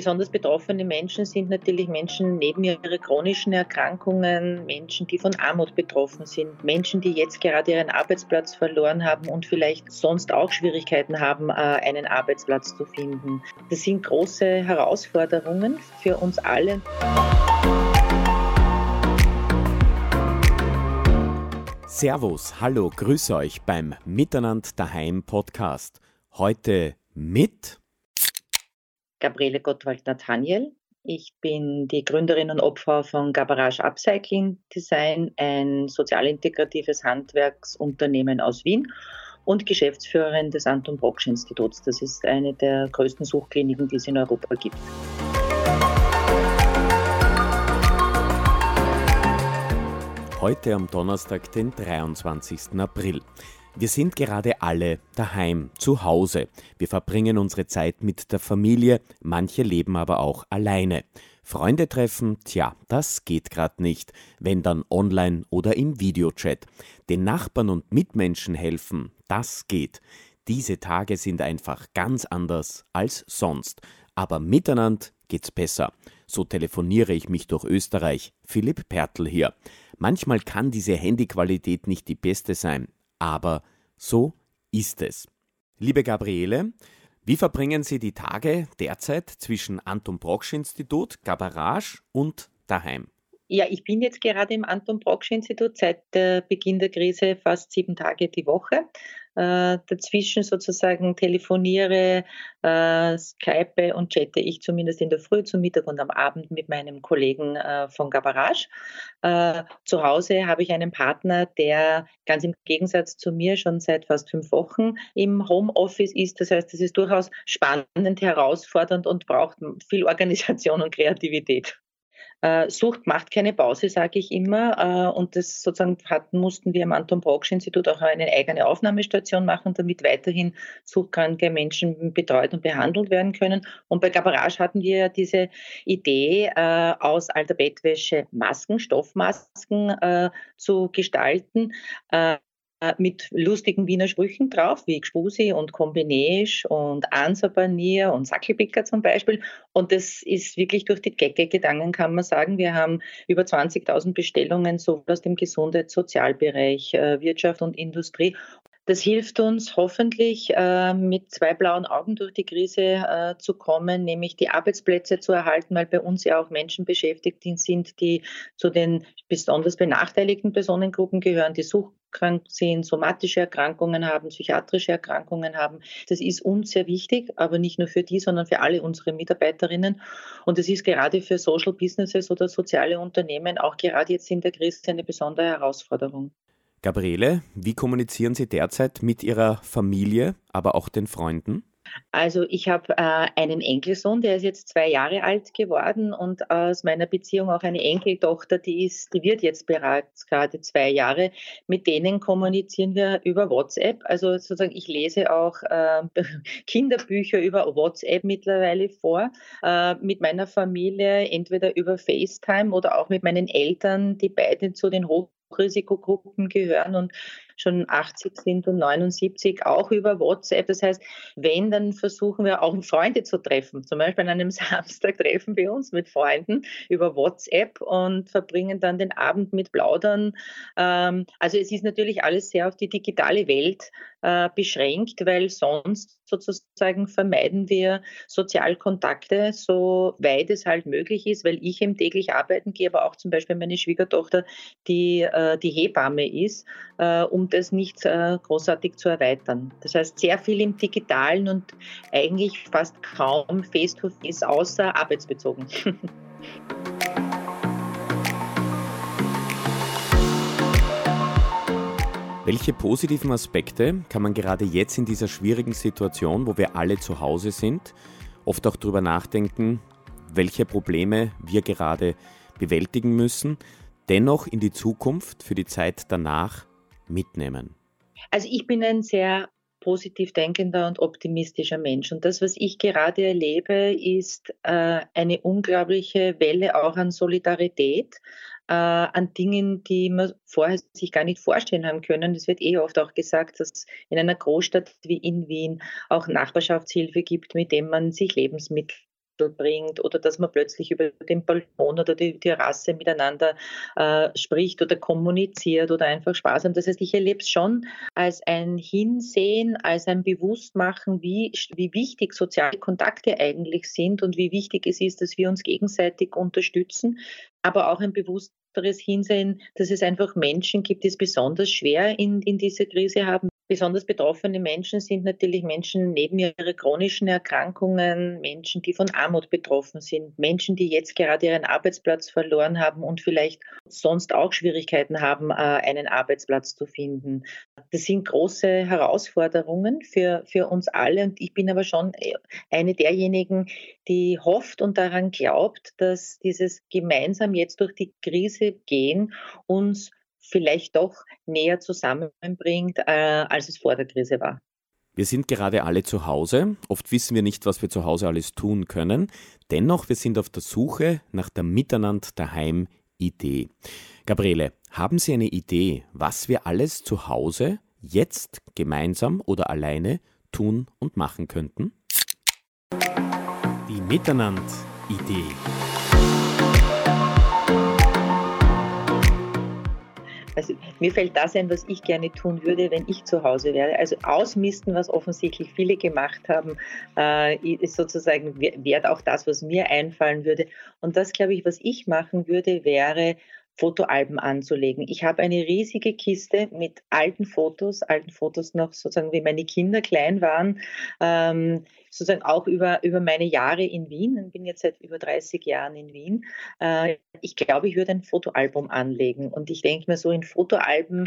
Besonders betroffene Menschen sind natürlich Menschen neben ihren chronischen Erkrankungen, Menschen, die von Armut betroffen sind, Menschen, die jetzt gerade ihren Arbeitsplatz verloren haben und vielleicht sonst auch Schwierigkeiten haben, äh, einen Arbeitsplatz zu finden. Das sind große Herausforderungen für uns alle. Servus, hallo, grüße euch beim Miteinander daheim Podcast. Heute mit Gabriele Gottwald-Nathaniel. Ich bin die Gründerin und Opfer von Gabarage Upcycling Design, ein sozialintegratives Handwerksunternehmen aus Wien und Geschäftsführerin des Anton Brocksch Instituts. Das ist eine der größten Suchkliniken, die es in Europa gibt. Heute am Donnerstag, den 23. April. Wir sind gerade alle daheim, zu Hause. Wir verbringen unsere Zeit mit der Familie, manche leben aber auch alleine. Freunde treffen, tja, das geht gerade nicht, wenn dann online oder im Videochat. Den Nachbarn und Mitmenschen helfen, das geht. Diese Tage sind einfach ganz anders als sonst. Aber miteinander geht's besser. So telefoniere ich mich durch Österreich. Philipp Pertl hier. Manchmal kann diese Handyqualität nicht die beste sein, aber so ist es. Liebe Gabriele, wie verbringen Sie die Tage derzeit zwischen Anton Brocksch Institut, Gabarage und daheim? Ja, ich bin jetzt gerade im Anton Brocksch Institut seit Beginn der Krise fast sieben Tage die Woche äh, dazwischen sozusagen telefoniere, äh, Skype und chatte ich zumindest in der Früh, zum Mittag und am Abend mit meinem Kollegen äh, von Gabarage. Äh, zu Hause habe ich einen Partner, der ganz im Gegensatz zu mir schon seit fast fünf Wochen im Homeoffice ist. Das heißt, es ist durchaus spannend, herausfordernd und braucht viel Organisation und Kreativität. Äh, Sucht macht keine Pause, sage ich immer. Äh, und das sozusagen hatten, mussten wir am Anton Brocksch Institut auch eine eigene Aufnahmestation machen, damit weiterhin suchtkranke Menschen betreut und behandelt werden können. Und bei Gabarage hatten wir diese Idee, äh, aus alter Bettwäsche Masken, Stoffmasken zu gestalten. Äh, mit lustigen Wiener Sprüchen drauf, wie Gspusi und Kombinäsch und Ansabanier und Sackelpicker zum Beispiel. Und das ist wirklich durch die Decke gegangen, kann man sagen. Wir haben über 20.000 Bestellungen sowohl aus dem Gesundheits-, Sozialbereich, äh, Wirtschaft und Industrie. Das hilft uns hoffentlich äh, mit zwei blauen Augen durch die Krise äh, zu kommen, nämlich die Arbeitsplätze zu erhalten, weil bei uns ja auch Menschen beschäftigt sind, die zu den besonders benachteiligten Personengruppen gehören, die suchkrank sind, somatische Erkrankungen haben, psychiatrische Erkrankungen haben. Das ist uns sehr wichtig, aber nicht nur für die, sondern für alle unsere Mitarbeiterinnen. Und es ist gerade für Social Businesses oder soziale Unternehmen auch gerade jetzt in der Krise eine besondere Herausforderung. Gabriele, wie kommunizieren Sie derzeit mit Ihrer Familie, aber auch den Freunden? Also ich habe äh, einen Enkelsohn, der ist jetzt zwei Jahre alt geworden und aus meiner Beziehung auch eine Enkeltochter, die ist, die wird jetzt bereits gerade zwei Jahre. Mit denen kommunizieren wir über WhatsApp. Also sozusagen ich lese auch äh, Kinderbücher über WhatsApp mittlerweile vor. Äh, mit meiner Familie entweder über FaceTime oder auch mit meinen Eltern, die beide zu den Hoch Risikogruppen gehören und schon 80 sind und 79 auch über WhatsApp. Das heißt, wenn, dann versuchen wir auch Freunde zu treffen. Zum Beispiel an einem Samstag treffen wir uns mit Freunden über WhatsApp und verbringen dann den Abend mit Plaudern. Ähm, also es ist natürlich alles sehr auf die digitale Welt äh, beschränkt, weil sonst sozusagen vermeiden wir Sozialkontakte, so weit es halt möglich ist, weil ich eben täglich arbeiten gehe, aber auch zum Beispiel meine Schwiegertochter, die äh, die Hebamme ist, äh, um das nicht äh, großartig zu erweitern. Das heißt, sehr viel im Digitalen und eigentlich fast kaum Face-to-Face, -face, außer arbeitsbezogen. Welche positiven Aspekte kann man gerade jetzt in dieser schwierigen Situation, wo wir alle zu Hause sind, oft auch darüber nachdenken, welche Probleme wir gerade bewältigen müssen, dennoch in die Zukunft für die Zeit danach mitnehmen? Also ich bin ein sehr positiv denkender und optimistischer Mensch. Und das, was ich gerade erlebe, ist äh, eine unglaubliche Welle auch an Solidarität, äh, an Dingen, die man vorher sich gar nicht vorstellen haben können. Es wird eh oft auch gesagt, dass es in einer Großstadt wie in Wien auch Nachbarschaftshilfe gibt, mit dem man sich Lebensmittel bringt oder dass man plötzlich über den Balkon oder die Terrasse miteinander äh, spricht oder kommuniziert oder einfach Spaß hat. Das heißt, ich erlebe es schon als ein Hinsehen, als ein Bewusstmachen, wie, wie wichtig soziale Kontakte eigentlich sind und wie wichtig es ist, dass wir uns gegenseitig unterstützen, aber auch ein bewussteres Hinsehen, dass es einfach Menschen gibt, die es besonders schwer in, in dieser Krise haben, Besonders betroffene Menschen sind natürlich Menschen neben ihren chronischen Erkrankungen, Menschen, die von Armut betroffen sind, Menschen, die jetzt gerade ihren Arbeitsplatz verloren haben und vielleicht sonst auch Schwierigkeiten haben, äh, einen Arbeitsplatz zu finden. Das sind große Herausforderungen für, für uns alle und ich bin aber schon äh, eine derjenigen, die hofft und daran glaubt, dass dieses gemeinsam jetzt durch die Krise gehen uns vielleicht doch näher zusammenbringt, äh, als es vor der Krise war. Wir sind gerade alle zu Hause. Oft wissen wir nicht, was wir zu Hause alles tun können. Dennoch, wir sind auf der Suche nach der Miteinander daheim Idee. Gabriele, haben Sie eine Idee, was wir alles zu Hause jetzt gemeinsam oder alleine tun und machen könnten? Die Miteinander Idee. Also mir fällt das ein, was ich gerne tun würde, wenn ich zu Hause wäre. Also ausmisten, was offensichtlich viele gemacht haben, äh, ist sozusagen wäre auch das, was mir einfallen würde. Und das, glaube ich, was ich machen würde, wäre Fotoalben anzulegen. Ich habe eine riesige Kiste mit alten Fotos, alten Fotos noch sozusagen, wie meine Kinder klein waren, ähm, sozusagen auch über, über meine Jahre in Wien. Ich bin jetzt seit über 30 Jahren in Wien. Äh, ich glaube, ich würde ein Fotoalbum anlegen. Und ich denke mir so, in Fotoalben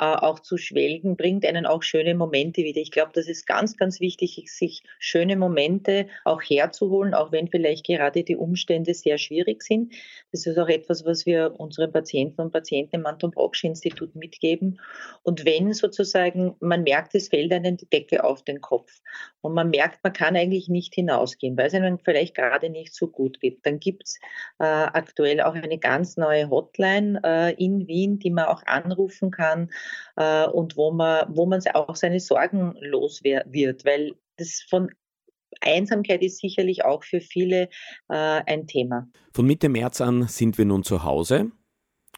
auch zu schwelgen, bringt einen auch schöne Momente wieder. Ich glaube, das ist ganz, ganz wichtig, sich schöne Momente auch herzuholen, auch wenn vielleicht gerade die Umstände sehr schwierig sind. Das ist auch etwas, was wir unseren Patienten und Patienten im Anton Brocksch Institut mitgeben. Und wenn sozusagen man merkt, es fällt einem die Decke auf den Kopf und man merkt, man kann eigentlich nicht hinausgehen, weil es einem vielleicht gerade nicht so gut geht, dann gibt es äh, aktuell auch eine ganz neue Hotline äh, in Wien, die man auch anrufen kann äh, und wo man, wo man auch seine Sorgen los wird, weil das von Einsamkeit ist sicherlich auch für viele äh, ein Thema. Von Mitte März an sind wir nun zu Hause.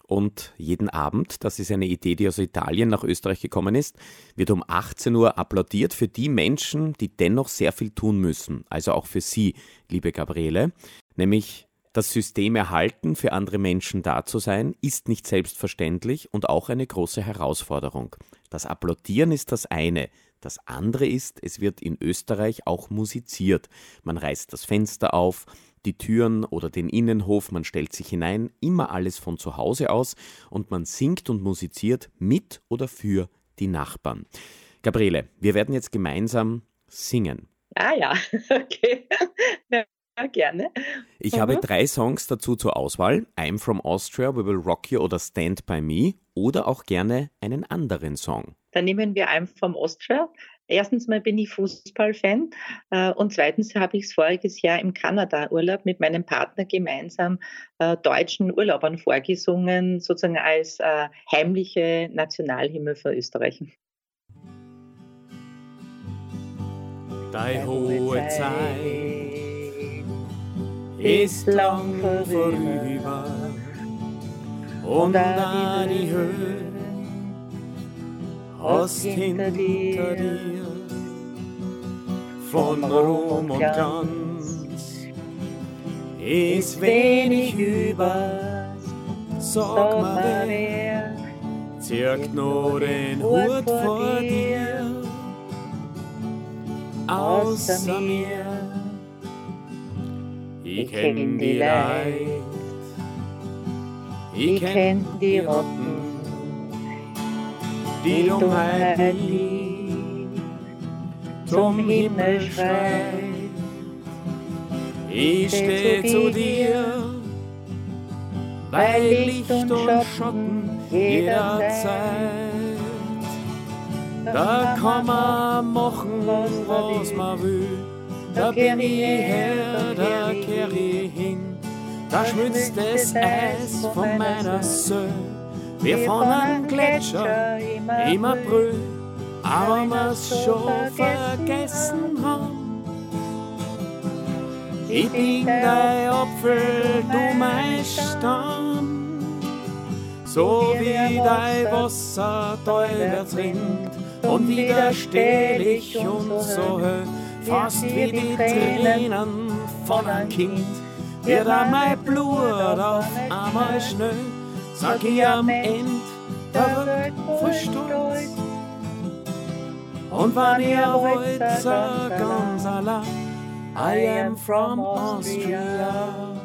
Und jeden Abend, das ist eine Idee, die aus Italien nach Österreich gekommen ist, wird um 18 Uhr applaudiert für die Menschen, die dennoch sehr viel tun müssen. Also auch für Sie, liebe Gabriele. Nämlich das System erhalten, für andere Menschen da zu sein, ist nicht selbstverständlich und auch eine große Herausforderung. Das Applaudieren ist das eine. Das andere ist, es wird in Österreich auch musiziert. Man reißt das Fenster auf, die Türen oder den Innenhof, man stellt sich hinein, immer alles von zu Hause aus und man singt und musiziert mit oder für die Nachbarn. Gabriele, wir werden jetzt gemeinsam singen. Ah ja, okay. Gerne. Ich mhm. habe drei Songs dazu zur Auswahl. I'm from Austria, We Will Rock You oder Stand By Me oder auch gerne einen anderen Song. Dann nehmen wir I'm from Austria. Erstens mal bin ich Fußballfan äh, und zweitens habe ich es voriges Jahr im Kanada-Urlaub mit meinem Partner gemeinsam äh, deutschen Urlaubern vorgesungen, sozusagen als äh, heimliche Nationalhimmel für Österreich. Deine hohe Zeit ist lang vorüber. Und die Höhe. Hast hinter dir. von Ruhm und Glanz ist wenig über, sag mal wer zirkt nur den Hut vor dir, außer mir ich kenn die Leid, ich kenn die Rotten, die Dummheit lieb zum Himmel schreit. Ich steh zu dir, weil Licht und Schatten jederzeit. Da kann man machen, was man will da bin ich her, da kehr ich hin. Da schmilzt das Eis von meiner Söh, wie von einem Gletscher im April. Aber wir's schon vergessen haben, Ich bin dein Apfel, du mein Stamm. So wie dein Wasser teilwärts rinnt und wieder steh ich und so höh, fast wie die Tränen von einem Kind, wird mein Blut auf einmal schnell, sag ich am Ende der Welt voll Stolz. Und wenn ihr wollt, sag ganz allein, I am from Austria.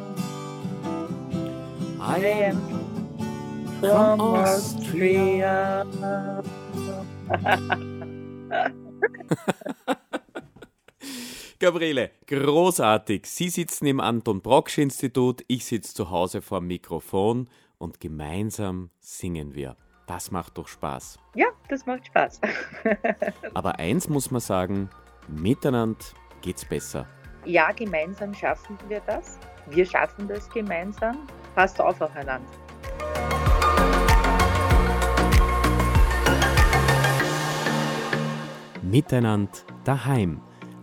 I am from Austria. Gabriele, großartig. Sie sitzen im Anton Brocksch Institut, ich sitze zu Hause vor dem Mikrofon und gemeinsam singen wir. Das macht doch Spaß. Ja, das macht Spaß. Aber eins muss man sagen, miteinander geht's besser. Ja, gemeinsam schaffen wir das. Wir schaffen das gemeinsam. Passt auf aufeinander. Miteinander daheim.